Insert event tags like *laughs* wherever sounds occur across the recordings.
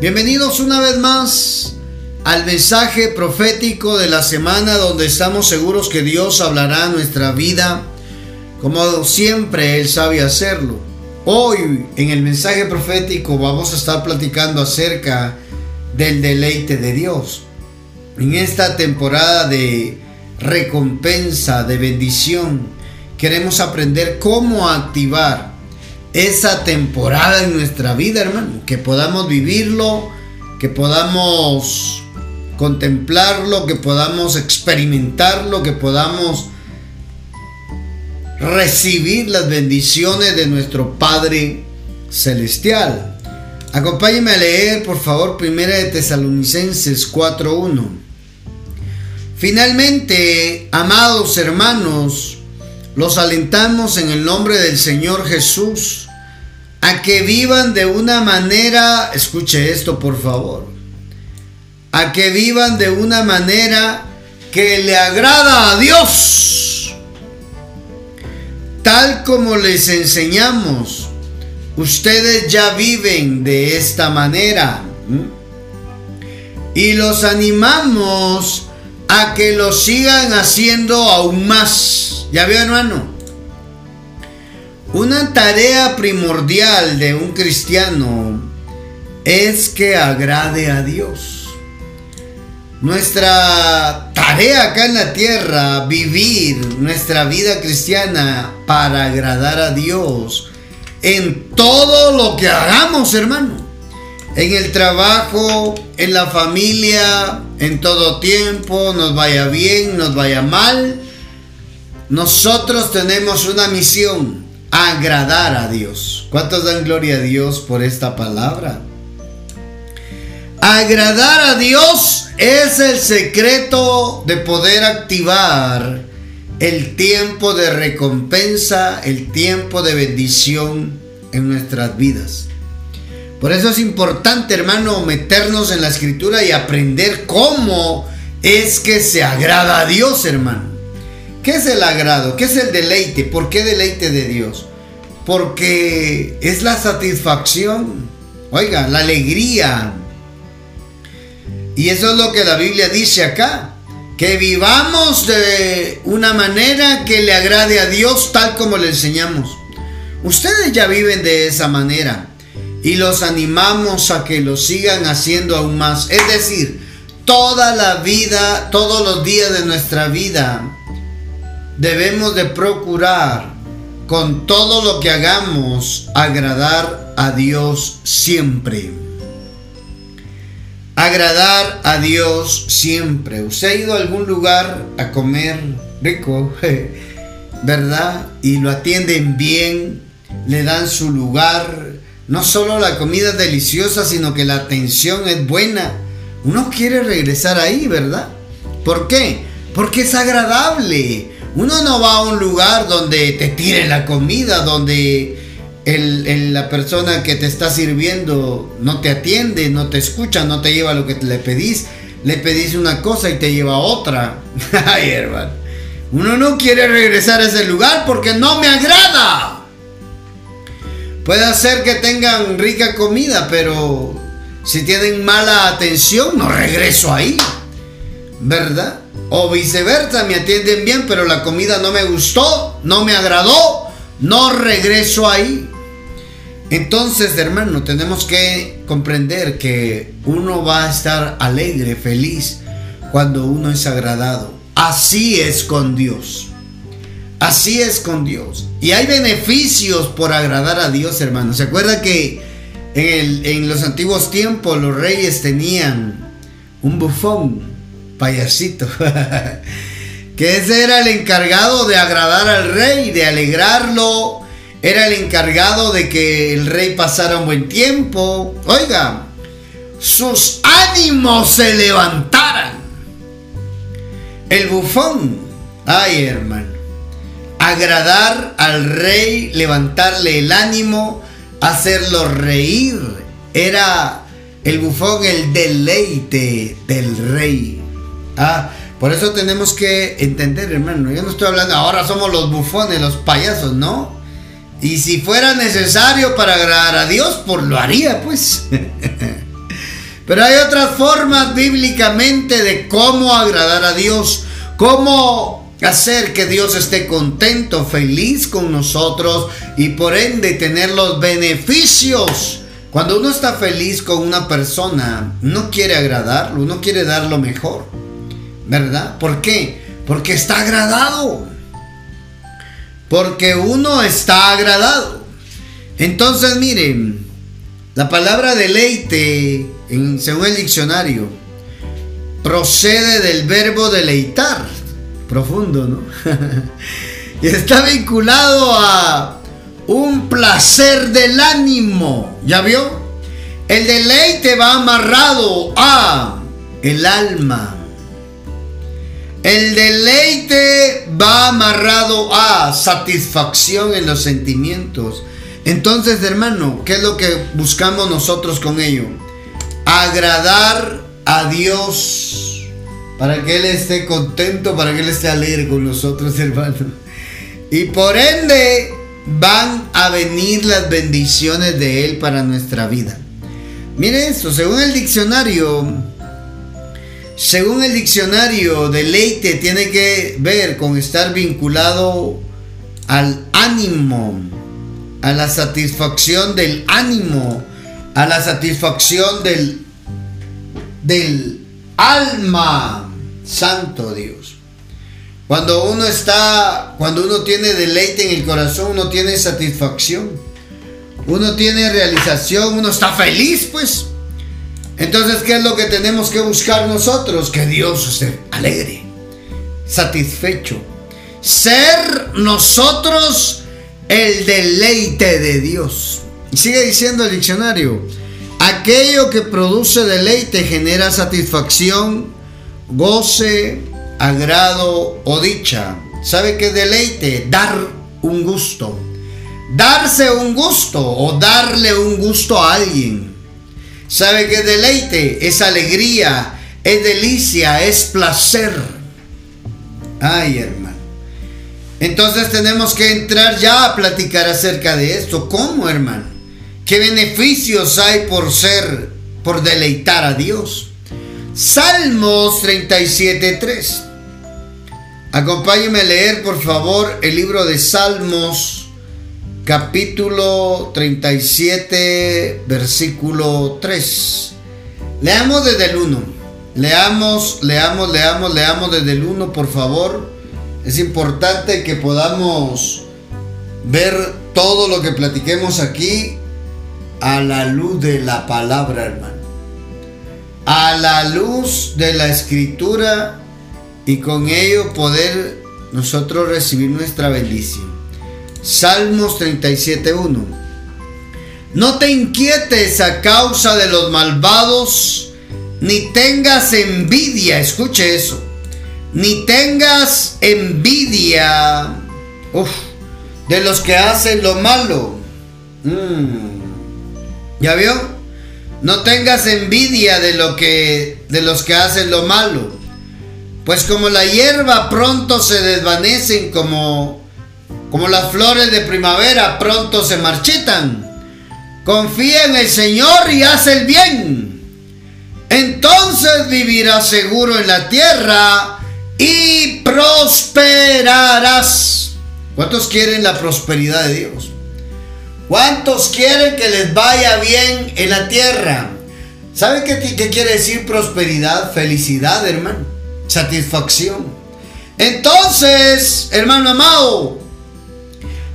Bienvenidos una vez más al mensaje profético de la semana donde estamos seguros que Dios hablará nuestra vida como siempre Él sabe hacerlo. Hoy en el mensaje profético vamos a estar platicando acerca del deleite de Dios. En esta temporada de recompensa, de bendición, queremos aprender cómo activar esa temporada en nuestra vida, hermano. Que podamos vivirlo, que podamos contemplarlo, que podamos experimentarlo, que podamos recibir las bendiciones de nuestro Padre Celestial. Acompáñeme a leer, por favor, Primera de Tesalonicenses 4.1. Finalmente, amados hermanos, los alentamos en el nombre del Señor Jesús a que vivan de una manera, escuche esto por favor, a que vivan de una manera que le agrada a Dios, tal como les enseñamos. Ustedes ya viven de esta manera. Y los animamos a que lo sigan haciendo aún más. Ya veo, hermano. Una tarea primordial de un cristiano es que agrade a Dios. Nuestra tarea acá en la tierra, vivir nuestra vida cristiana para agradar a Dios en todo lo que hagamos, hermano. En el trabajo, en la familia, en todo tiempo, nos vaya bien, nos vaya mal nosotros tenemos una misión, agradar a Dios. ¿Cuántos dan gloria a Dios por esta palabra? Agradar a Dios es el secreto de poder activar el tiempo de recompensa, el tiempo de bendición en nuestras vidas. Por eso es importante, hermano, meternos en la escritura y aprender cómo es que se agrada a Dios, hermano. ¿Qué es el agrado? ¿Qué es el deleite? ¿Por qué deleite de Dios? Porque es la satisfacción, oiga, la alegría. Y eso es lo que la Biblia dice acá, que vivamos de una manera que le agrade a Dios tal como le enseñamos. Ustedes ya viven de esa manera y los animamos a que lo sigan haciendo aún más. Es decir, toda la vida, todos los días de nuestra vida, debemos de procurar con todo lo que hagamos agradar a Dios siempre. Agradar a Dios siempre. ¿Usted ha ido a algún lugar a comer rico? *laughs* ¿Verdad? Y lo atienden bien, le dan su lugar. No solo la comida es deliciosa, sino que la atención es buena. Uno quiere regresar ahí, ¿verdad? ¿Por qué? Porque es agradable uno no va a un lugar donde te tiren la comida, donde la persona que te está sirviendo no te atiende, no te escucha, no te lleva lo que le pedís. Le pedís una cosa y te lleva otra. *laughs* Ay, hermano. Uno no quiere regresar a ese lugar porque no me agrada. Puede ser que tengan rica comida, pero si tienen mala atención, no regreso ahí. ¿Verdad? O viceversa, me atienden bien, pero la comida no me gustó, no me agradó, no regreso ahí. Entonces, hermano, tenemos que comprender que uno va a estar alegre, feliz, cuando uno es agradado. Así es con Dios. Así es con Dios. Y hay beneficios por agradar a Dios, hermano. ¿Se acuerda que en, en los antiguos tiempos los reyes tenían un bufón? Payasito. *laughs* que ese era el encargado de agradar al rey, de alegrarlo. Era el encargado de que el rey pasara un buen tiempo. Oiga, sus ánimos se levantaran. El bufón, ay hermano, agradar al rey, levantarle el ánimo, hacerlo reír. Era el bufón el deleite del rey. Ah, por eso tenemos que entender, hermano. Yo no estoy hablando, ahora somos los bufones, los payasos, ¿no? Y si fuera necesario para agradar a Dios, pues lo haría, pues. *laughs* Pero hay otras formas bíblicamente de cómo agradar a Dios, cómo hacer que Dios esté contento, feliz con nosotros y por ende tener los beneficios. Cuando uno está feliz con una persona, no quiere agradarlo, no quiere dar lo mejor. ¿Verdad? ¿Por qué? Porque está agradado. Porque uno está agradado. Entonces, miren, la palabra deleite, en, según el diccionario, procede del verbo deleitar. Profundo, ¿no? *laughs* y está vinculado a un placer del ánimo. ¿Ya vio? El deleite va amarrado a el alma. El deleite va amarrado a satisfacción en los sentimientos. Entonces, hermano, ¿qué es lo que buscamos nosotros con ello? Agradar a Dios para que Él esté contento, para que Él esté alegre con nosotros, *laughs* hermano. Y por ende van a venir las bendiciones de Él para nuestra vida. Mire esto, según el diccionario, según el diccionario, deleite tiene que ver con estar vinculado al ánimo, a la satisfacción del ánimo, a la satisfacción del, del alma. Santo Dios. Cuando uno está, cuando uno tiene deleite en el corazón, uno tiene satisfacción. Uno tiene realización, uno está feliz, pues. Entonces, ¿qué es lo que tenemos que buscar nosotros? Que Dios esté alegre, satisfecho. Ser nosotros el deleite de Dios. Y sigue diciendo el diccionario, aquello que produce deleite genera satisfacción, goce, agrado o dicha. ¿Sabe qué deleite? Dar un gusto. Darse un gusto o darle un gusto a alguien. ¿Sabe qué deleite? Es alegría, es delicia, es placer. Ay, hermano. Entonces tenemos que entrar ya a platicar acerca de esto. ¿Cómo, hermano? ¿Qué beneficios hay por ser, por deleitar a Dios? Salmos 37.3. Acompáñeme a leer, por favor, el libro de Salmos, capítulo 37, versículo 3. Leamos desde el 1. Leamos, leamos, leamos, leamos desde el 1, por favor. Es importante que podamos ver todo lo que platiquemos aquí a la luz de la palabra, hermano a la luz de la escritura y con ello poder nosotros recibir nuestra bendición. Salmos 37.1. No te inquietes a causa de los malvados, ni tengas envidia, escuche eso, ni tengas envidia de los que hacen lo malo. Mm. ¿Ya vio? No tengas envidia de lo que de los que hacen lo malo, pues como la hierba pronto se desvanecen como como las flores de primavera pronto se marchitan. Confía en el Señor y haz el bien. Entonces vivirás seguro en la tierra y prosperarás. ¿Cuántos quieren la prosperidad de Dios? ¿Cuántos quieren que les vaya bien en la tierra? ¿Saben qué, qué quiere decir prosperidad? Felicidad, hermano. Satisfacción. Entonces, hermano amado,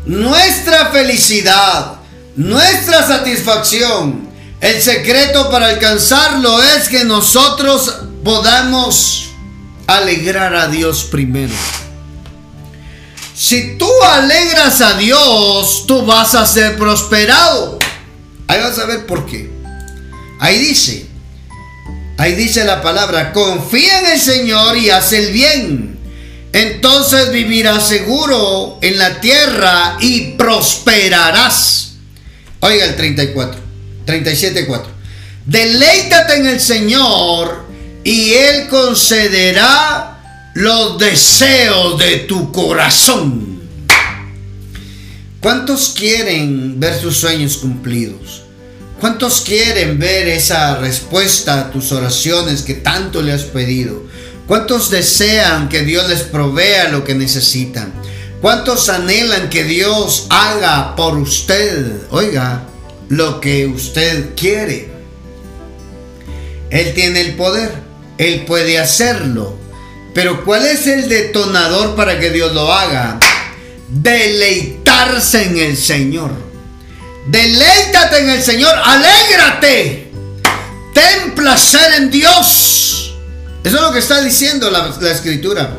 nuestra felicidad, nuestra satisfacción, el secreto para alcanzarlo es que nosotros podamos alegrar a Dios primero. Si tú alegras a Dios, tú vas a ser prosperado. Ahí vas a ver por qué. Ahí dice, ahí dice la palabra, confía en el Señor y haz el bien. Entonces vivirás seguro en la tierra y prosperarás. Oiga el 34, 37, 4. Deleítate en el Señor y Él concederá los deseos de tu corazón. ¿Cuántos quieren ver sus sueños cumplidos? ¿Cuántos quieren ver esa respuesta a tus oraciones que tanto le has pedido? ¿Cuántos desean que Dios les provea lo que necesitan? ¿Cuántos anhelan que Dios haga por usted, oiga, lo que usted quiere? Él tiene el poder, Él puede hacerlo. Pero ¿cuál es el detonador para que Dios lo haga? Deleitarse en el Señor. Deleítate en el Señor, alégrate. Ten placer en Dios. Eso es lo que está diciendo la, escritura.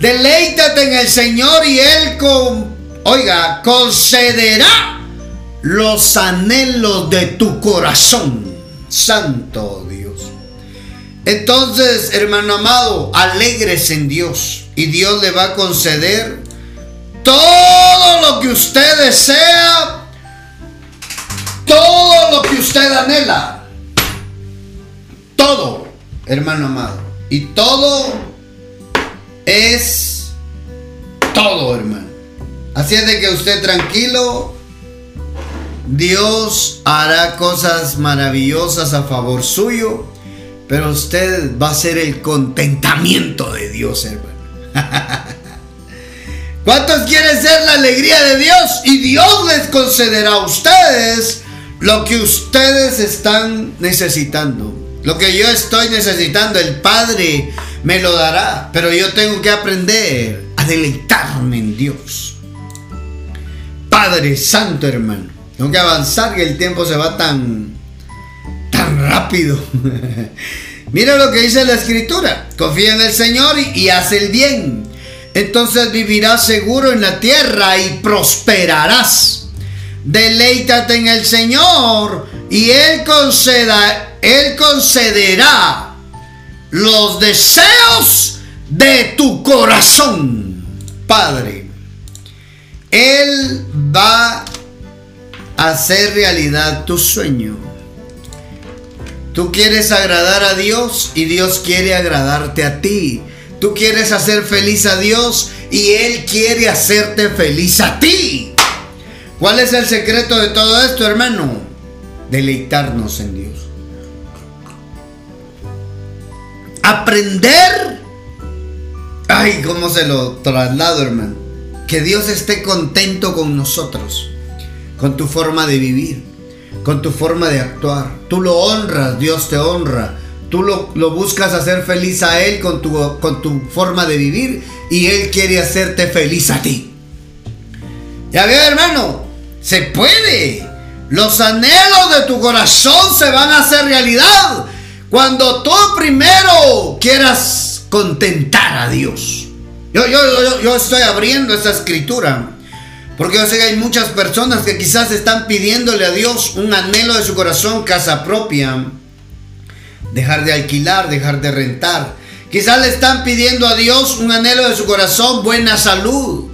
Deleítate en el Señor y Él, con, oiga, concederá los anhelos de tu corazón. Santo Dios. Entonces, hermano amado, alegres en Dios y Dios le va a conceder todo lo que usted desea, todo lo que usted anhela. Todo, hermano amado. Y todo es todo, hermano. Así es de que usted tranquilo, Dios hará cosas maravillosas a favor suyo, pero usted va a ser el contentamiento de Dios, hermano. *laughs* ¿Cuántos quieren ser la alegría de Dios? Y Dios les concederá a ustedes lo que ustedes están necesitando. Lo que yo estoy necesitando, el Padre me lo dará. Pero yo tengo que aprender a deleitarme en Dios. Padre Santo, hermano. Tengo que avanzar que el tiempo se va tan, tan rápido. *laughs* Mira lo que dice la escritura. Confía en el Señor y, hace el bien. Entonces vivirás seguro en la tierra y prosperarás. Deleítate en el Señor y Él conceda él concederá los deseos de tu corazón, Padre. Él va a hacer realidad tu sueño. Tú quieres agradar a Dios y Dios quiere agradarte a ti. Tú quieres hacer feliz a Dios y Él quiere hacerte feliz a ti. ¿Cuál es el secreto de todo esto, hermano? Deleitarnos en Dios. Aprender. Ay, cómo se lo traslado, hermano. Que Dios esté contento con nosotros, con tu forma de vivir, con tu forma de actuar. Tú lo honras, Dios te honra. Tú lo, buscas hacer feliz a Él con tu, con tu forma de vivir y Él quiere hacerte feliz a ti. Ya ve, hermano, se puede. Los anhelos de tu corazón se van a hacer realidad cuando tú primero quieras contentar a Dios. Yo, estoy abriendo esta escritura. Porque yo sé que hay muchas personas que quizás están pidiéndole a Dios un anhelo de su corazón, casa propia. Dejar de alquilar, dejar de rentar. Quizás le están pidiendo a Dios un anhelo de su corazón, buena salud.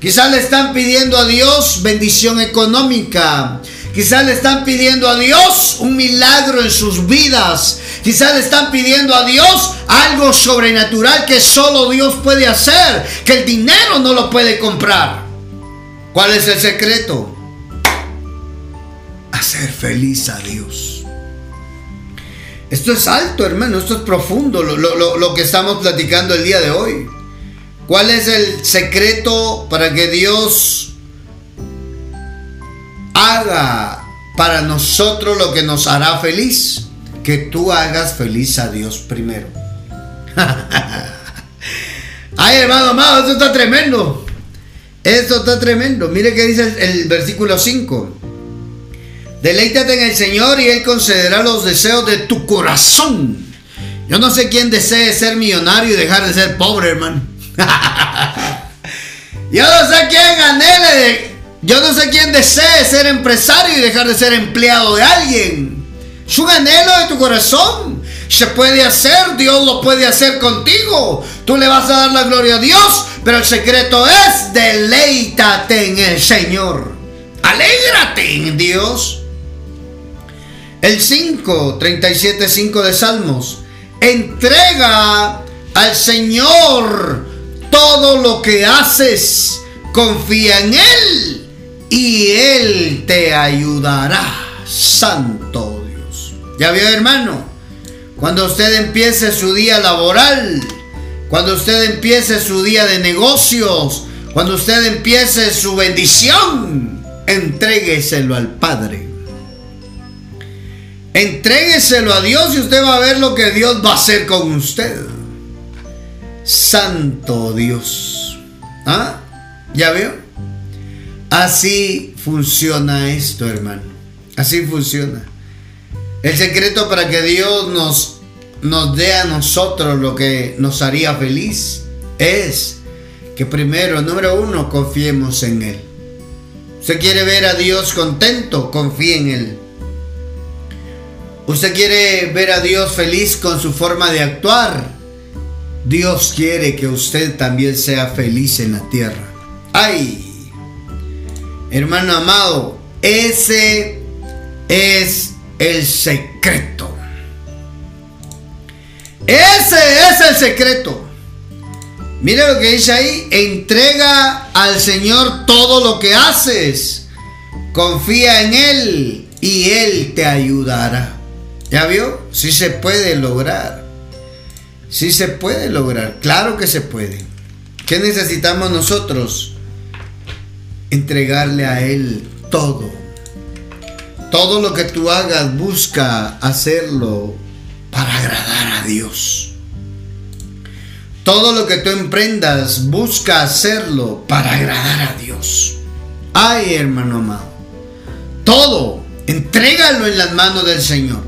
Quizás le están pidiendo a Dios bendición económica. Quizás le están pidiendo a Dios un milagro en sus vidas. Quizás le están pidiendo a Dios algo sobrenatural que solo Dios puede hacer, que el dinero no lo puede comprar. ¿Cuál es el secreto? Hacer feliz a Dios. Esto es alto, hermano, esto es profundo, lo, lo que estamos platicando el día de hoy. ¿Cuál es el secreto para que Dios haga para nosotros lo que nos hará feliz. Que tú hagas feliz a Dios primero. *laughs* Ay, hermano, amado, esto está tremendo. Esto está tremendo. Mire que dice el, versículo 5. Deleítate en el Señor y Él concederá los deseos de tu corazón. Yo no sé quién desee ser millonario y dejar de ser pobre, hermano. *laughs* Yo no sé quién anhele yo no sé quién desee ser empresario y dejar de ser empleado de alguien. Es un anhelo de tu corazón. Se puede hacer, Dios lo puede hacer contigo. Tú le vas a dar la gloria a Dios, pero el secreto es deleítate en el Señor. Alégrate en Dios. El 5, 37, 5 de Salmos. Entrega al Señor todo lo que haces. Confía en Él y Él te ayudará. santo Dios. ¿Ya vio hermano? Cuando usted empiece su día laboral, cuando usted empiece su día de negocios, cuando usted empiece su bendición, entrégueselo al Padre. Entrégueselo a Dios y usted va a ver lo que Dios va a hacer con usted. Santo Dios. ¿Ah? ¿Ya veo? Así funciona esto, hermano. Así funciona. El secreto para que Dios nos, nos dé a nosotros lo que nos haría feliz es que primero, número uno, confiemos en Él. Usted quiere ver a Dios contento, confíe en Él. Usted quiere ver a Dios feliz con su forma de actuar. Dios quiere que usted también sea feliz en la tierra. ¡Ay! Hermano amado, ese es el secreto. Ese es el secreto. Mire lo que dice ahí, entrega al Señor todo lo que haces. Confía en Él y Él te ayudará. ¿Ya vio? Sí se puede lograr. Sí se puede lograr. Claro que se puede. ¿Qué necesitamos nosotros? Entregarle a Él todo. Todo lo que tú hagas, busca hacerlo para agradar a Dios. Todo lo que tú emprendas, busca hacerlo para agradar a Dios. Ay, hermano amado. Todo, entrégalo en las manos del Señor.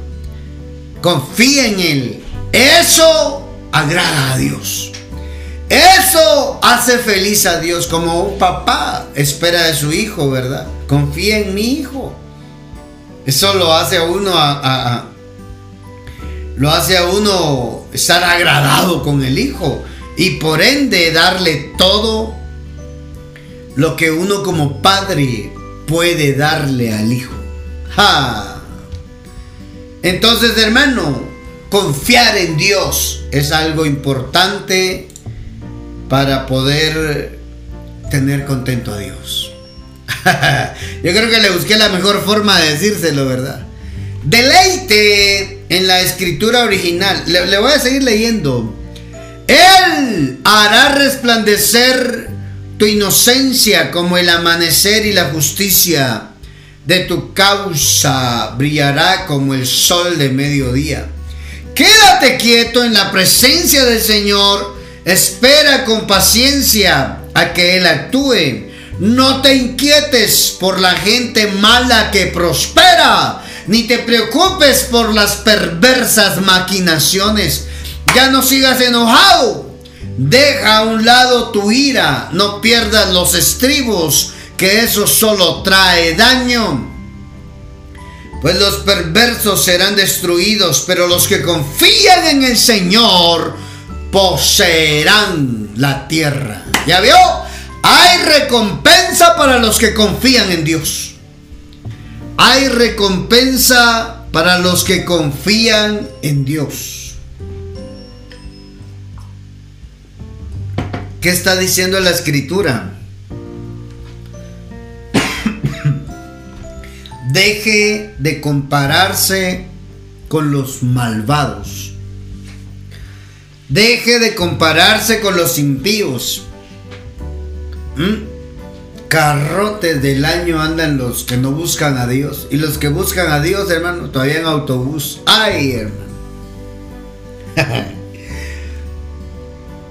Confía en Él. Eso agrada a Dios. Eso hace feliz a Dios como un papá espera de su hijo, ¿verdad? Confía en mi hijo. Eso lo hace a uno lo hace a uno estar agradado con el hijo y por ende darle todo lo que uno como padre puede darle al hijo. Entonces, hermano, confiar en Dios es algo importante para poder tener contento a Dios. *laughs* Yo creo que le busqué la mejor forma de decírselo, ¿verdad? Deleite en la escritura original. Le, le voy a seguir leyendo. Él hará resplandecer tu inocencia como el amanecer y la justicia de tu causa brillará como el sol de mediodía. Quédate quieto en la presencia del Señor, espera con paciencia a que Él actúe. No te inquietes por la gente mala que prospera, ni te preocupes por las perversas maquinaciones ya no sigas enojado. Deja a un lado tu ira. No pierdas los estribos, que eso solo trae daño. Pues los perversos serán destruidos, pero los que confían en el Señor poseerán la tierra. ¿Ya vio? Hay recompensa para los que confían en Dios. Hay recompensa para los que confían en Dios. ¿Qué está diciendo la escritura? *coughs* Deje de compararse con los malvados. Deje de compararse con los impíos. ¿Mm? Carrotes del año andan los que no buscan a Dios. Y los que buscan a Dios, hermano, todavía en autobús. Ay, hermano. *laughs*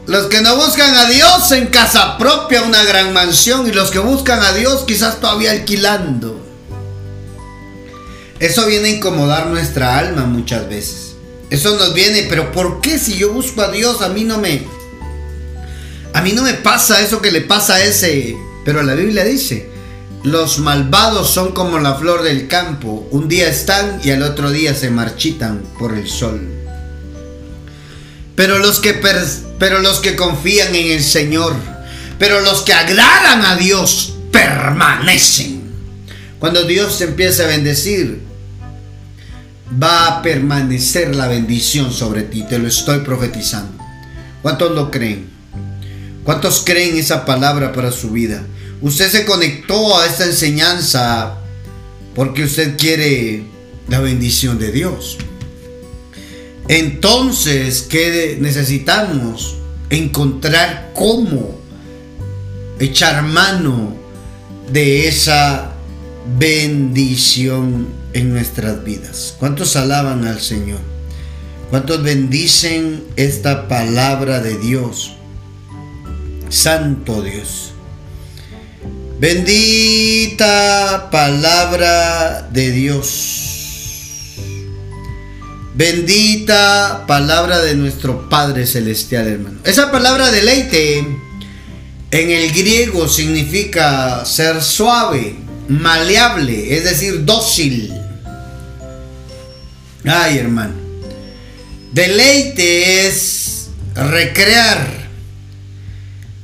Los que no buscan a Dios en casa propia, una gran mansión, y los que buscan a Dios quizás todavía alquilando. Eso viene a incomodar nuestra alma muchas veces. Eso nos viene, pero ¿por qué si yo busco a Dios a mí no me... A mí no me pasa eso que le pasa a ese... Pero la Biblia dice, los malvados son como la flor del campo. Un día están y al otro día se marchitan por el sol. Pero los que, pero los que confían en el Señor, pero los que agradan a Dios, permanecen. Cuando Dios empieza a bendecir, va a permanecer la bendición sobre ti. Te lo estoy profetizando. ¿Cuántos lo creen? ¿Cuántos creen esa palabra para su vida? Usted se conectó a esta enseñanza porque usted quiere la bendición de Dios. Entonces, ¿qué necesitamos? Encontrar cómo echar mano de esa bendición en nuestras vidas. ¿Cuántos alaban al Señor? ¿Cuántos bendicen esta palabra de Dios? Santo Dios. Bendita palabra de Dios. Bendita palabra de nuestro Padre Celestial, hermano. Esa palabra deleite en el griego significa ser suave, maleable, es decir, dócil. Ay, hermano. Deleite es recrear.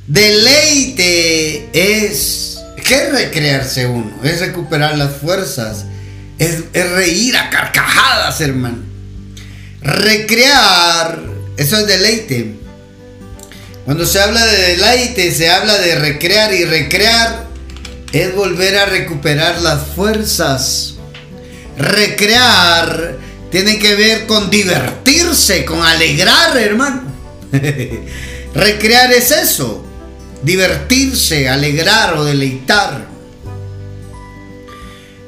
Deleite es ¿Qué es recrearse uno? Es recuperar las fuerzas. Es, reír a carcajadas, hermano. Recrear, eso es deleite. Cuando se habla de deleite, se habla de recrear y recrear es volver a recuperar las fuerzas. Recrear tiene que ver con divertirse, con alegrar, hermano. *laughs* recrear es eso divertirse, alegrar o deleitar.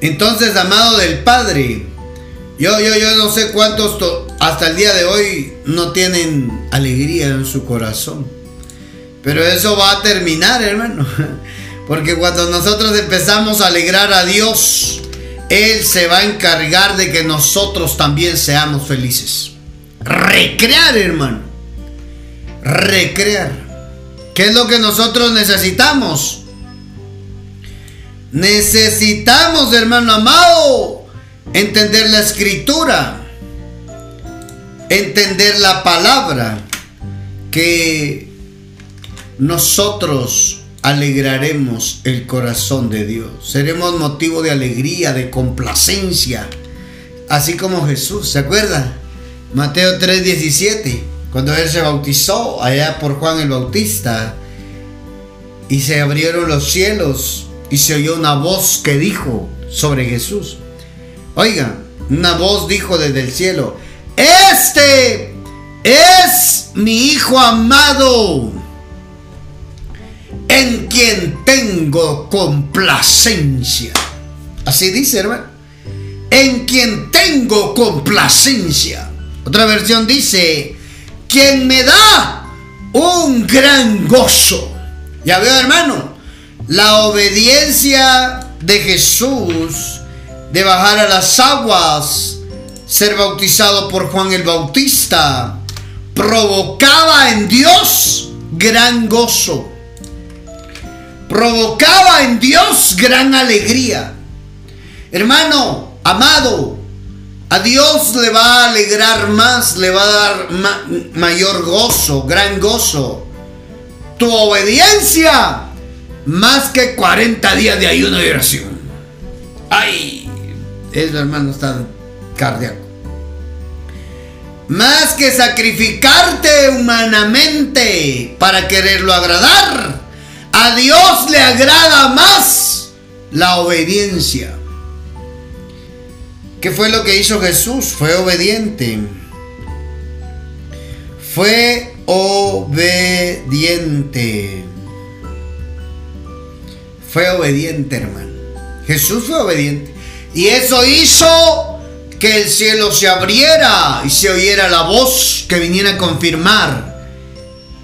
Entonces, amado del Padre, yo, yo, yo no sé cuántos hasta el día de hoy no tienen alegría en su corazón. Pero eso va a terminar, hermano. *laughs* Porque cuando nosotros empezamos a alegrar a Dios, Él se va a encargar de que nosotros también seamos felices. Recrear, hermano. Recrear. ¿Qué es lo que nosotros necesitamos? Necesitamos, hermano amado, entender la escritura, entender la palabra, que nosotros alegraremos el corazón de Dios. Seremos motivo de alegría, de complacencia, así como Jesús, ¿se acuerda? Mateo 3:17 cuando él se bautizó allá por Juan el Bautista y se abrieron los cielos y se oyó una voz que dijo sobre Jesús. Oiga, una voz dijo desde el cielo, este es mi Hijo amado, en quien tengo complacencia. Así dice, hermano. En quien tengo complacencia. Otra versión dice, quien me da un gran gozo. Ya veo, hermano, la obediencia de Jesús de bajar a las aguas, ser bautizado por Juan el Bautista, provocaba en Dios gran gozo. Provocaba en Dios gran alegría. Hermano, amado, a Dios le va a alegrar más, le va a dar mayor gozo, gran gozo. Tu obediencia más que 40 días de ayuno y oración. Ay, eso hermano está cardíaco. Más que sacrificarte humanamente para quererlo agradar, a Dios le agrada más la obediencia. ¿Qué fue lo que hizo Jesús? Fue obediente. Fue obediente. Fue obediente, hermano. Jesús fue obediente. Y eso hizo que el cielo se abriera y se oyera la voz que viniera a confirmar.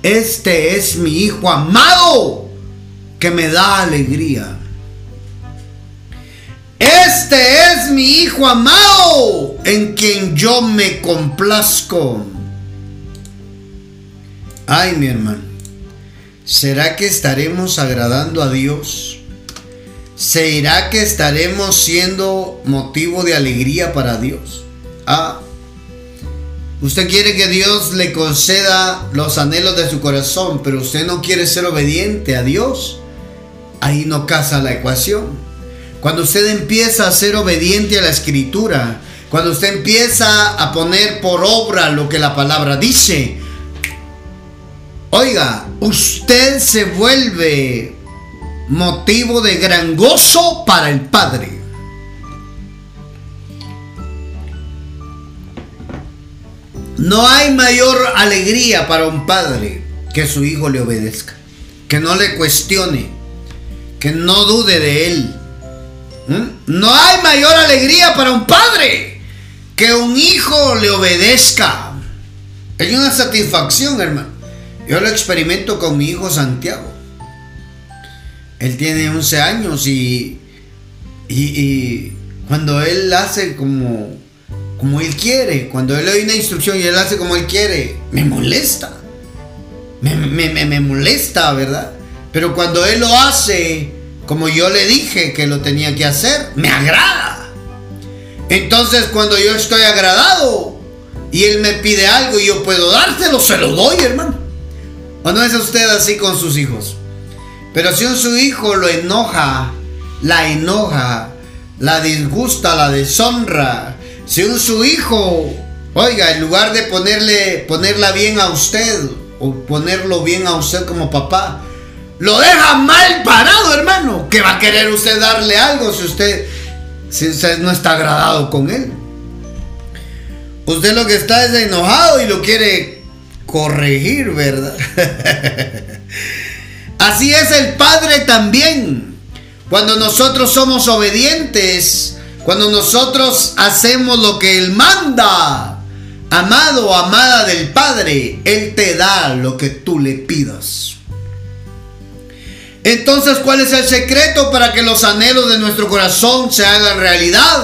Este es mi Hijo amado que me da alegría. Este es mi Hijo amado en quien yo me complazco. Ay, mi hermano, ¿será que estaremos agradando a Dios? ¿Será que estaremos siendo motivo de alegría para Dios? Ah, usted quiere que Dios le conceda los anhelos de su corazón, pero usted no quiere ser obediente a Dios ahí no casa la ecuación. Cuando usted empieza a ser obediente a la escritura, cuando usted empieza a poner por obra lo que la palabra dice, oiga, usted se vuelve motivo de gran gozo para el Padre. No hay mayor alegría para un padre que su hijo le obedezca, que no le cuestione, que no dude de él. ¿Mm? No hay mayor alegría para un padre que un hijo le obedezca. Hay una satisfacción, hermano. Yo lo experimento con mi hijo Santiago. Él tiene 11 años y, y, cuando él hace como, como él quiere, cuando él le doy una instrucción y él hace como él quiere, me molesta. Me, me molesta, ¿verdad? Pero cuando él lo hace como yo le dije que lo tenía que hacer, me agrada. Entonces cuando yo estoy agradado y él me pide algo y yo puedo dárselo, se lo doy, hermano. ¿O no es usted así con sus hijos? Pero si un su hijo lo enoja, la enoja, la disgusta, la deshonra, si un su hijo, oiga, en lugar de ponerle, ponerla bien a usted o ponerlo bien a usted como papá, lo deja mal parado, hermano. Que va a querer usted darle algo si usted, si usted no está agradado con él. Usted lo que está es enojado y lo quiere corregir, ¿verdad? *laughs* Así es el Padre también. Cuando nosotros somos obedientes, cuando nosotros hacemos lo que Él manda, amado o amada del Padre, Él te da lo que tú le pidas. Entonces, ¿cuál es el secreto para que los anhelos de nuestro corazón se hagan realidad?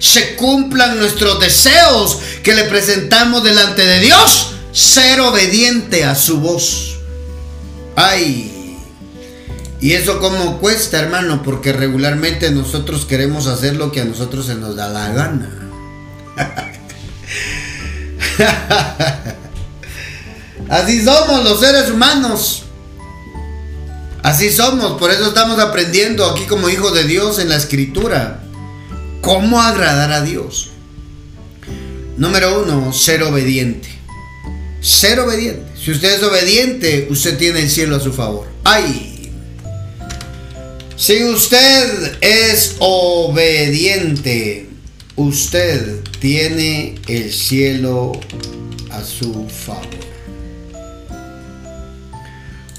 Se cumplan nuestros deseos que le presentamos delante de Dios. Ser obediente a su voz. Ay. Y eso como cuesta, hermano, porque regularmente nosotros queremos hacer lo que a nosotros se nos da la gana. *laughs* Así somos los seres humanos. Así somos, por eso estamos aprendiendo aquí como hijos de Dios en la escritura. ¿Cómo agradar a Dios? Número uno, ser obediente. Ser obediente. Si usted es obediente, usted tiene el cielo a su favor. ¡Ay! Si usted es obediente, usted tiene el cielo a su favor.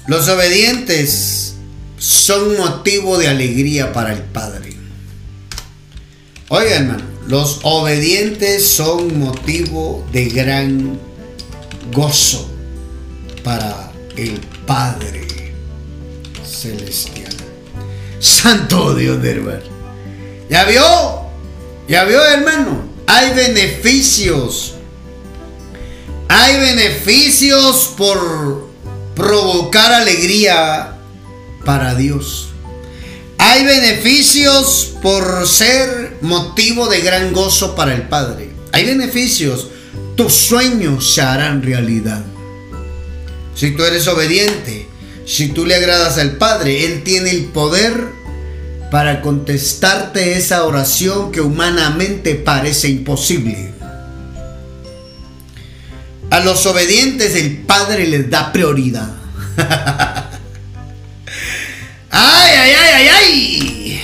Los obedientes son motivo de alegría para el Padre. Oigan, hermano, los obedientes son motivo de gran gozo para el Padre Celestial. Santo Dios de hermano. ¿Ya vio? ¿Ya vio, hermano? Hay beneficios. Hay beneficios por provocar alegría para Dios. Hay beneficios por ser motivo de gran gozo para el Padre. Hay beneficios. Tus sueños se harán realidad. Si tú eres obediente, si tú le agradas al Padre, Él tiene el poder para contestarte esa oración que humanamente parece imposible. A los obedientes el Padre les da prioridad. *laughs* ¡Ay, ay, ay, ay, ay!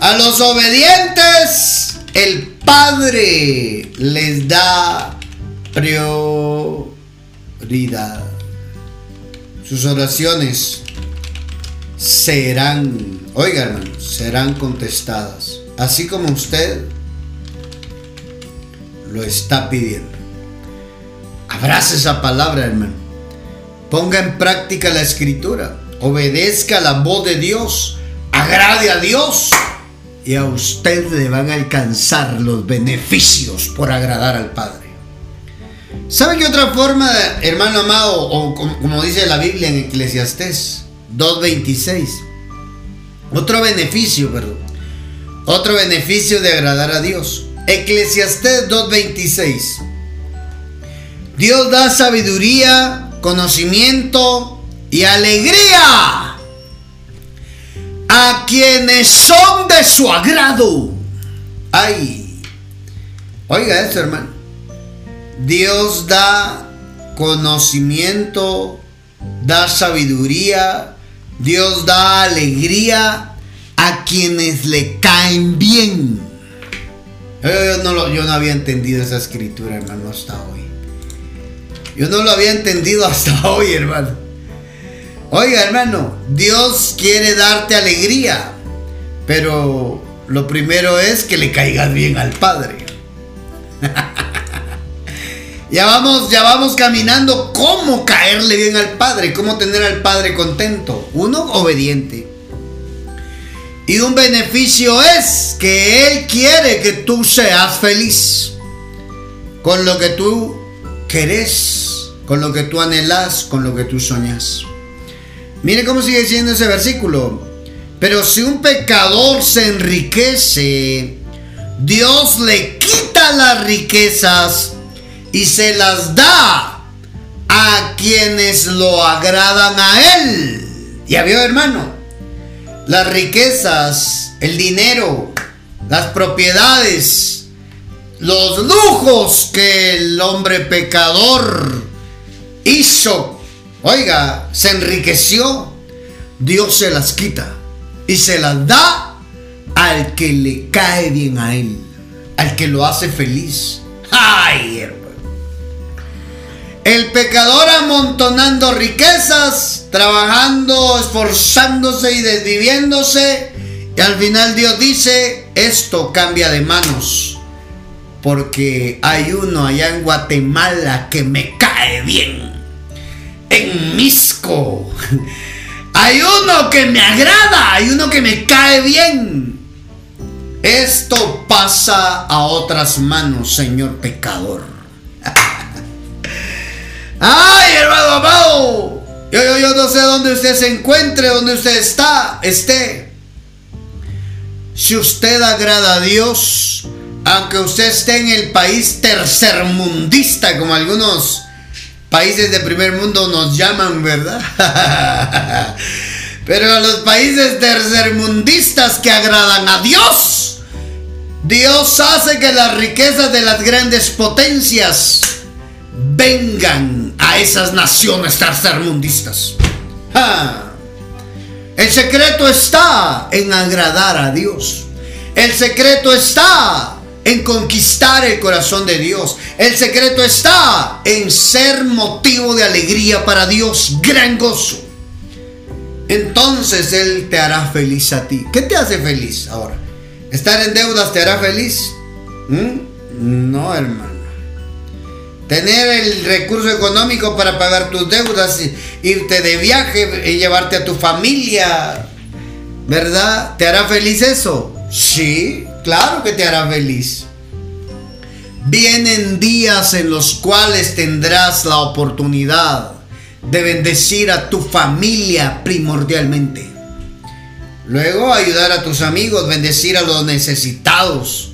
A los obedientes el Padre les da prioridad. Sus oraciones serán, oigan, serán contestadas. Así como usted lo está pidiendo. Abrace esa palabra, hermano. Ponga en práctica la escritura. Obedezca la voz de Dios. Agrade a Dios. Y a usted le van a alcanzar los beneficios por agradar al Padre. ¿Sabe qué otra forma, hermano amado, o como, dice la Biblia en Eclesiastés 2.26? Otro beneficio, perdón. Otro beneficio de agradar a Dios. Eclesiastés 2.26. Dios da sabiduría, conocimiento y alegría a quienes son de su agrado. Ay, oiga esto hermano. Dios da conocimiento, da sabiduría, Dios da alegría a quienes le caen bien. No, yo no había entendido esa escritura, hermano, hasta hoy. Yo no lo había entendido hasta *laughs* hoy, hermano. Oiga, hermano, Dios quiere darte alegría, pero lo primero es que le caigas bien al Padre. *laughs* ya vamos, ya vamos caminando cómo caerle bien al Padre, cómo tener al Padre contento. Uno, obediente. Y un beneficio es que Él quiere que tú seas feliz con lo que tú querés, con lo que tú anhelas, con lo que tú soñas. Mire cómo sigue diciendo ese versículo. Pero si un pecador se enriquece, Dios le quita las riquezas y se las da a quienes lo agradan a Él. ¿Ya vio, hermano? Las riquezas, el dinero, las propiedades, los lujos que el hombre pecador hizo, oiga, se enriqueció, Dios se las quita y se las da al que le cae bien a él, al que lo hace feliz. ¡Ay, hermano! El pecador amontonando riquezas, trabajando, esforzándose y desviviéndose. Y al final Dios dice, esto cambia de manos. Porque hay uno allá en Guatemala que me cae bien. En Misco *laughs* hay uno que me agrada, hay uno que me cae bien. Esto pasa a otras manos, Señor pecador. *laughs* Ay, hermano amado. Yo, yo, yo no sé dónde usted se encuentre, dónde usted está, esté. Si usted agrada a Dios, aunque usted esté en el país tercermundista, como algunos países de primer mundo nos llaman, ¿verdad? *laughs* Pero los países tercermundistas que agradan a Dios, Dios hace que las riquezas de las grandes potencias vengan a esas naciones tercermundistas. El secreto está en agradar a Dios. El secreto está en conquistar el corazón de Dios. El secreto está en ser motivo de alegría para Dios, gran gozo. Entonces Él te hará feliz a ti. ¿Qué te hace feliz ahora? ¿Estar en deudas te hará feliz? ¿Mm? No, hermano. Tener el recurso económico para pagar tus deudas, irte de viaje y llevarte a tu familia, ¿verdad? ¿Te hará feliz eso? Sí, Claro que te hará feliz. Vienen días en los cuales tendrás la oportunidad de bendecir a tu familia primordialmente. Luego ayudar a tus amigos, bendecir a los necesitados,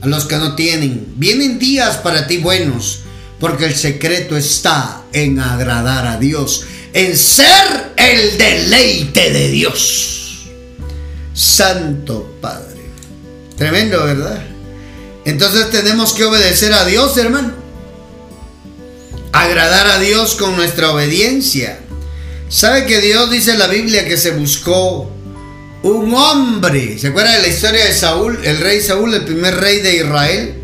a los que no tienen. Vienen días para ti buenos, porque el secreto está en agradar a Dios, en ser el deleite de Dios. Santo Padre. Tremendo, ¿verdad? Entonces tenemos que obedecer a Dios, hermano. Agradar a Dios con nuestra obediencia. ¿Sabe que Dios dice en la Biblia que se buscó un hombre? ¿Se acuerda de la historia de Saúl, el rey Saúl, el primer rey de Israel?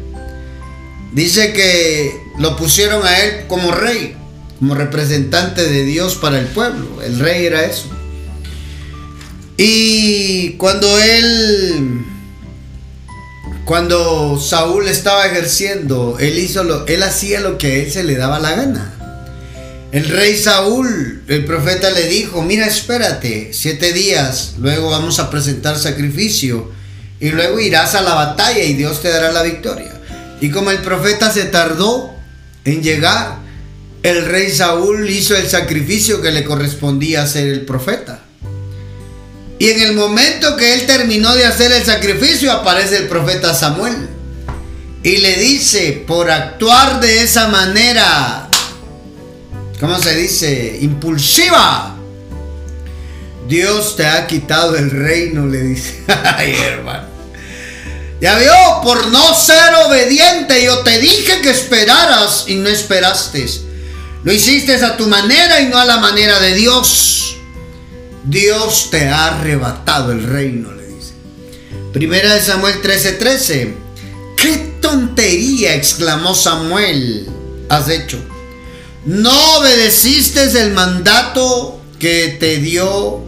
Dice que lo pusieron a él como rey, como representante de Dios para el pueblo. El rey era eso. Y cuando él cuando Saúl estaba ejerciendo, él hizo lo, él hacía lo que él se le daba la gana. El rey Saúl, el profeta le dijo, mira, espérate, siete días, luego vamos a presentar sacrificio y luego irás a la batalla y Dios te dará la victoria. Y como el profeta se tardó en llegar, el rey Saúl hizo el sacrificio que le correspondía hacer el profeta. Y en el momento que él terminó de hacer el sacrificio, aparece el profeta Samuel. Y le dice, por actuar de esa manera, ¿cómo se dice? Impulsiva. Dios te ha quitado el reino, le dice. *laughs* Ay, hermano. Ya vio, por no ser obediente, yo te dije que esperaras y no esperaste. Lo hiciste a tu manera y no a la manera de Dios. Dios te ha arrebatado el reino, le dice. Primera de Samuel 13:13. ¡Qué tontería! exclamó Samuel. Has hecho. no obedeciste el mandato que te dio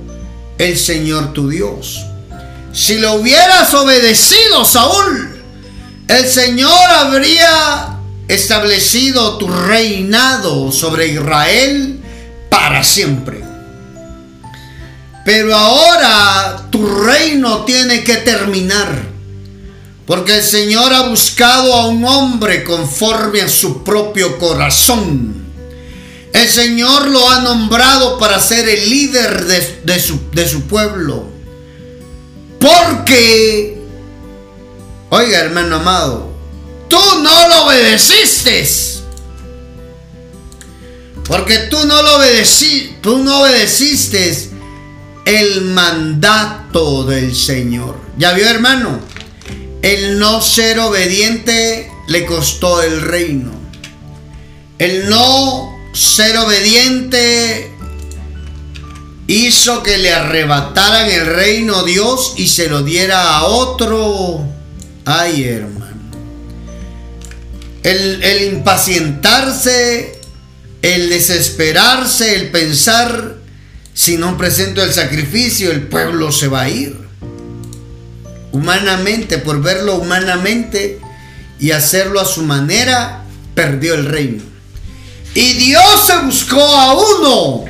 el Señor tu Dios. Si lo hubieras obedecido, Saúl, el Señor habría establecido tu reinado sobre Israel para siempre. Pero ahora tu reino tiene que terminar. Porque el Señor ha buscado a un hombre conforme a su propio corazón. El Señor lo ha nombrado para ser el líder de, su, su pueblo. Porque, oiga hermano amado, tú no lo obedeciste. Porque tú no lo obedeciste, tú no obedeciste el mandato del Señor. ¿Ya vio, hermano? El no ser obediente le costó el reino. El no ser obediente hizo que le arrebataran el reino a Dios y se lo diera a otro. Ay, hermano. El, el impacientarse, el desesperarse, el pensar si no presento el sacrificio, el pueblo se va a ir. Humanamente, por verlo humanamente y hacerlo a su manera, perdió el reino. Y Dios se buscó a uno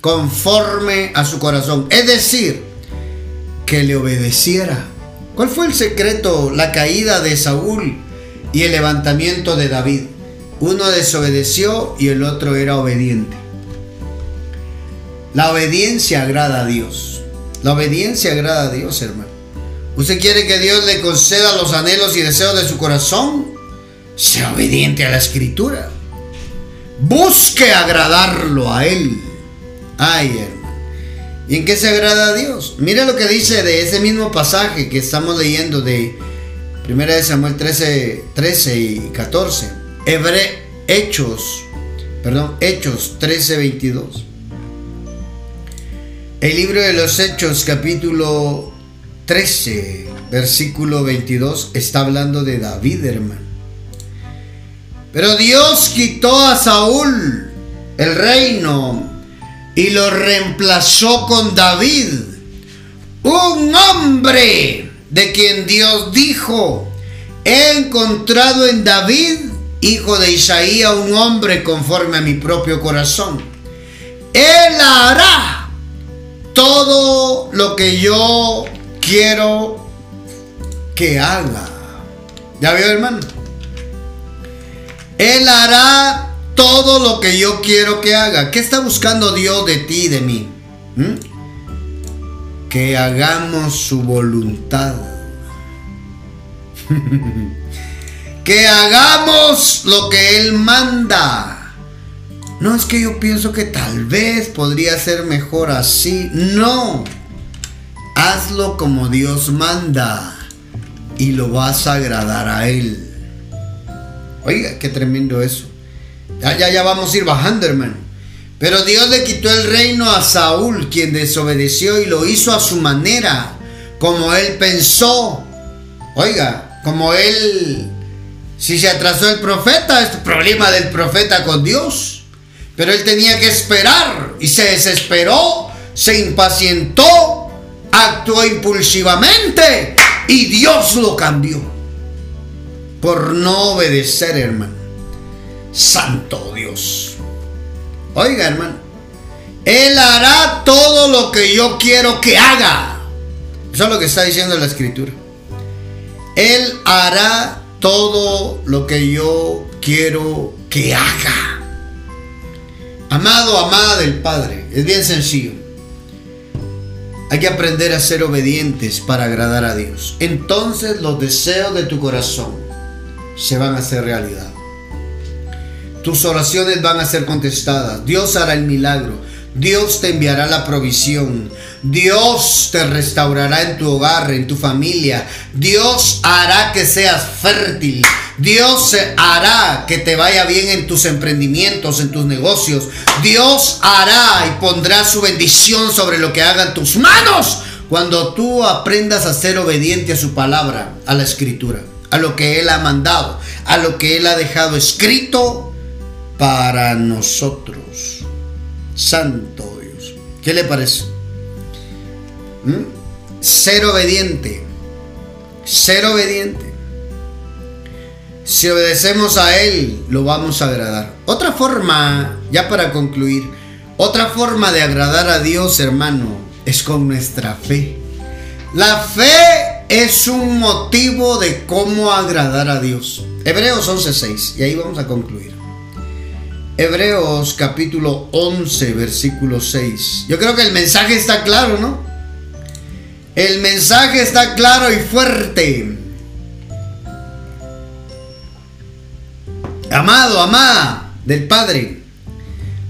conforme a su corazón. Es decir, que le obedeciera. ¿Cuál fue el secreto? La caída de Saúl y el levantamiento de David. Uno desobedeció y el otro era obediente. La obediencia agrada a Dios. La obediencia agrada a Dios, hermano. ¿Usted quiere que Dios le conceda los anhelos y deseos de su corazón? Sea obediente a la escritura. Busque agradarlo a Él. Ay, hermano. ¿Y en qué se agrada a Dios? Mira lo que dice de ese mismo pasaje que estamos leyendo de 1 Samuel 13, 13 y 14. Hebre, Hechos, perdón, Hechos 13, 22. El libro de los Hechos capítulo 13, versículo 22, está hablando de David, hermano. Pero Dios quitó a Saúl el reino y lo reemplazó con David, un hombre de quien Dios dijo, he encontrado en David, hijo de Isaías, un hombre conforme a mi propio corazón. Él hará todo lo que yo quiero que haga. ¿Ya vio, hermano? Él hará todo lo que yo quiero que haga. ¿Qué está buscando Dios de ti y de mí? ¿Mm? Que hagamos su voluntad. *laughs* que hagamos lo que Él manda. No es que yo pienso que tal vez podría ser mejor así. No. Hazlo como Dios manda y lo vas a agradar a Él. Oiga, qué tremendo eso. Ya, ya, ya vamos a ir bajando, hermano. Pero Dios le quitó el reino a Saúl, quien desobedeció y lo hizo a su manera, como él pensó. Oiga, como él, si se atrasó el profeta, es problema del profeta con Dios. Pero él tenía que esperar y se desesperó, se impacientó, actuó impulsivamente y Dios lo cambió por no obedecer, hermano. Santo Dios. Oiga, hermano, Él hará todo lo que yo quiero que haga. Eso es lo que está diciendo la escritura. Él hará todo lo que yo quiero que haga. Amado, amada del Padre, es bien sencillo. Hay que aprender a ser obedientes para agradar a Dios. Entonces los deseos de tu corazón se van a hacer realidad. Tus oraciones van a ser contestadas. Dios hará el milagro. Dios te enviará la provisión. Dios te restaurará en tu hogar, en tu familia. Dios hará que seas fértil. Dios hará que te vaya bien en tus emprendimientos, en tus negocios. Dios hará y pondrá su bendición sobre lo que hagan tus manos cuando tú aprendas a ser obediente a su palabra, a la escritura, a lo que Él ha mandado, a lo que Él ha dejado escrito para nosotros. Santo Dios. ¿Qué le parece? ¿Mm? Ser obediente. Ser obediente. Si obedecemos a Él, lo vamos a agradar. Otra forma, ya para concluir, otra forma de agradar a Dios, hermano, es con nuestra fe. La fe es un motivo de cómo agradar a Dios. Hebreos 11:6, y ahí vamos a concluir. Hebreos capítulo 11, versículo 6. Yo creo que el mensaje está claro, ¿no? El mensaje está claro y fuerte. Amado, amada del Padre.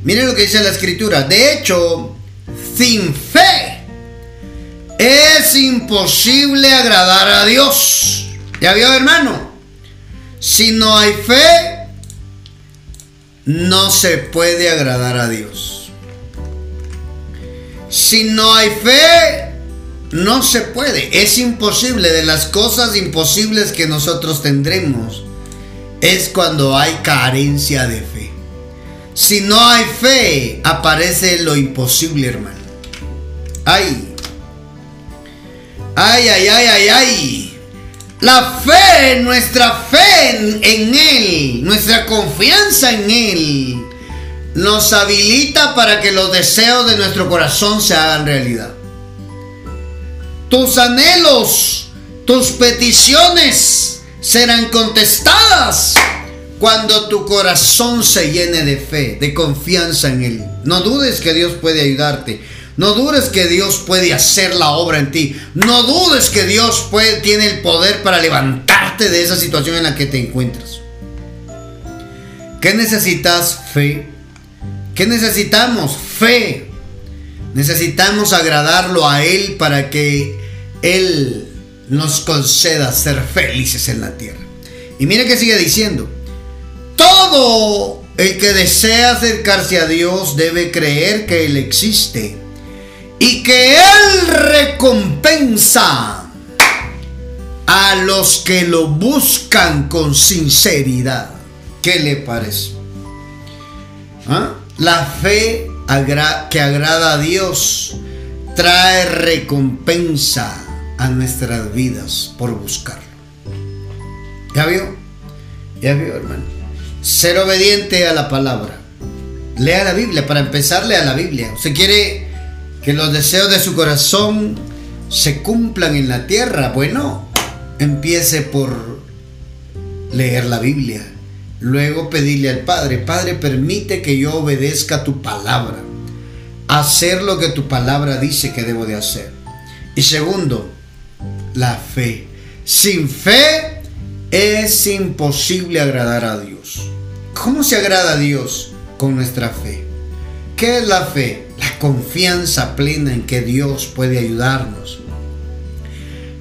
Miren lo que dice la escritura. De hecho, sin fe es imposible agradar a Dios. ¿Ya vio, hermano? Si no hay fe, no se puede agradar a Dios. Si no hay fe, no se puede. Es imposible. De las cosas imposibles que nosotros tendremos es cuando hay carencia de fe. Si no hay fe, aparece lo imposible, hermano. Ay. Ay, ay, ay, ay, ay. La fe, nuestra fe en, Él, nuestra confianza en Él, nos habilita para que los deseos de nuestro corazón se hagan realidad. Tus anhelos, tus peticiones serán contestadas cuando tu corazón se llene de fe, de confianza en Él. No dudes que Dios puede ayudarte. No dudes que Dios puede hacer la obra en ti. No dudes que Dios tiene el poder para levantarte de esa situación en la que te encuentras. ¿Qué necesitas? Fe. ¿Qué necesitamos? Fe. Necesitamos agradarlo a Él para que Él nos conceda ser felices en la tierra. Y mire que sigue diciendo. Todo el que desea acercarse a Dios debe creer que Él existe y que Él recompensa a los que lo buscan con sinceridad. ¿Qué le parece? ¿Ah? La fe que agrada a Dios trae recompensa a nuestras vidas por buscarlo. ¿Ya vio? ¿Ya vio, hermano? Ser obediente a la palabra. Lea la Biblia, para empezar, lea la Biblia. ¿Usted quiere que los deseos de su corazón se cumplan en la tierra. Bueno, empiece por leer la Biblia. Luego pedirle al Padre, Padre, permite que yo obedezca tu palabra. Hacer lo que tu palabra dice que debo de hacer. Y segundo, la fe. Sin fe es imposible agradar a Dios. ¿Cómo se agrada a Dios? Con nuestra fe. ¿Qué es la fe? La confianza plena en que Dios puede ayudarnos.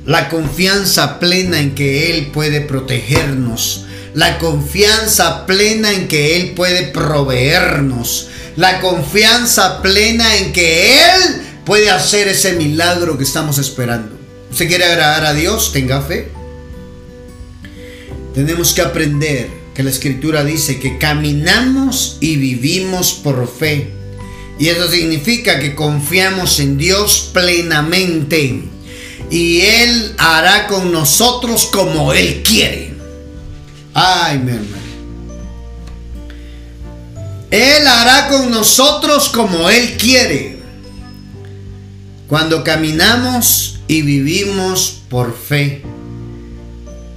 La confianza plena en que Él puede protegernos. La confianza plena en que Él puede proveernos. La confianza plena en que Él puede hacer ese milagro que estamos esperando. ¿Usted quiere agradar a Dios? Tenga fe. Tenemos que aprender que la escritura dice que caminamos y vivimos por fe y eso significa que confiamos en Dios plenamente. Y Él hará con nosotros como Él quiere. Ay, mi hermano. Él hará con nosotros como Él quiere. Cuando caminamos y vivimos por fe,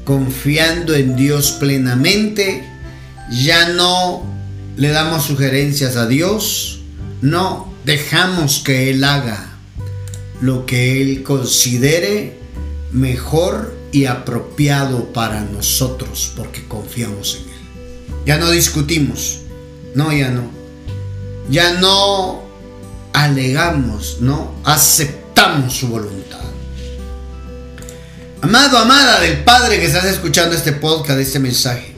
confiando en Dios plenamente, ya no le damos sugerencias a Dios, no dejamos que Él haga lo que Él considere mejor y apropiado para nosotros porque confiamos en Él. Ya no discutimos, no, ya no. Ya no alegamos, no aceptamos su voluntad. Amado, amada del Padre que estás escuchando este podcast, este mensaje,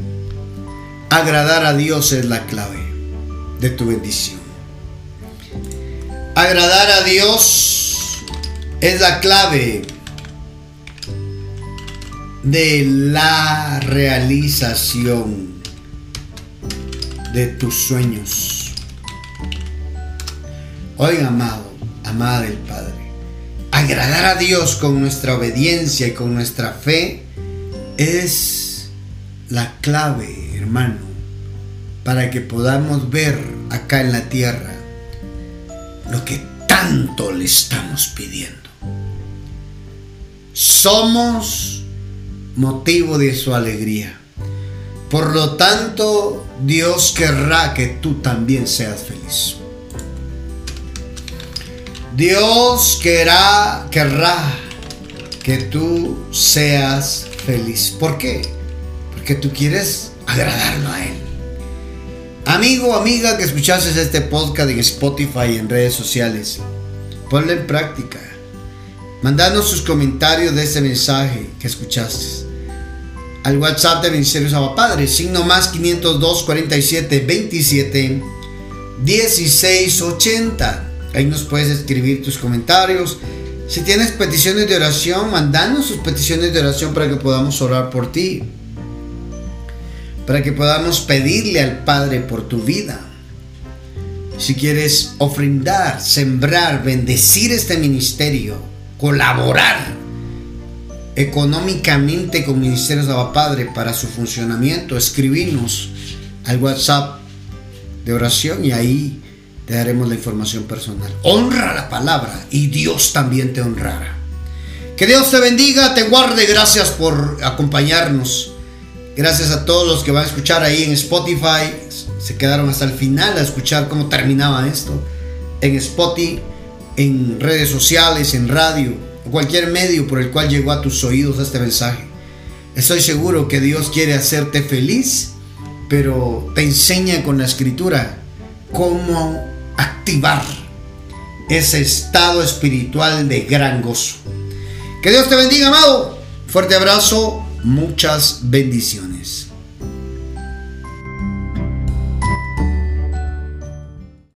agradar a Dios es la clave de tu bendición. Agradar a Dios es la clave de la realización de tus sueños. Oiga, amado, amada del Padre, agradar a Dios con nuestra obediencia y con nuestra fe es la clave, hermano, para que podamos ver acá en la tierra lo que tanto le estamos pidiendo. Somos motivo de su alegría. Por lo tanto, Dios querrá que tú también seas feliz. Dios querrá, querrá que tú seas feliz. ¿Por qué? Porque tú quieres agradarlo a Él. Amigo, amiga que escuchases este podcast en Spotify y en redes sociales, ponlo en práctica. Mandanos sus comentarios de este mensaje que escuchaste al WhatsApp de Ministerios Abba Padre, signo más 502 47 27 16 80. Ahí nos puedes escribir tus comentarios. Si tienes peticiones de oración, mandanos sus peticiones de oración para que podamos orar por ti. Para que podamos pedirle al Padre por tu vida. Si quieres ofrendar, sembrar, bendecir este ministerio, colaborar económicamente con Ministerios de Padre para su funcionamiento, escribirnos al WhatsApp de oración y ahí te daremos la información personal. Honra la palabra y Dios también te honrará. Que Dios te bendiga, te guarde. Gracias por acompañarnos. Gracias a todos los que van a escuchar ahí en Spotify. Se quedaron hasta el final a escuchar cómo terminaba esto. En Spotify, en redes sociales, en radio, cualquier medio por el cual llegó a tus oídos este mensaje. Estoy seguro que Dios quiere hacerte feliz, pero te enseña con la escritura cómo activar ese estado espiritual de gran gozo. Que Dios te bendiga, amado. Fuerte abrazo, muchas bendiciones.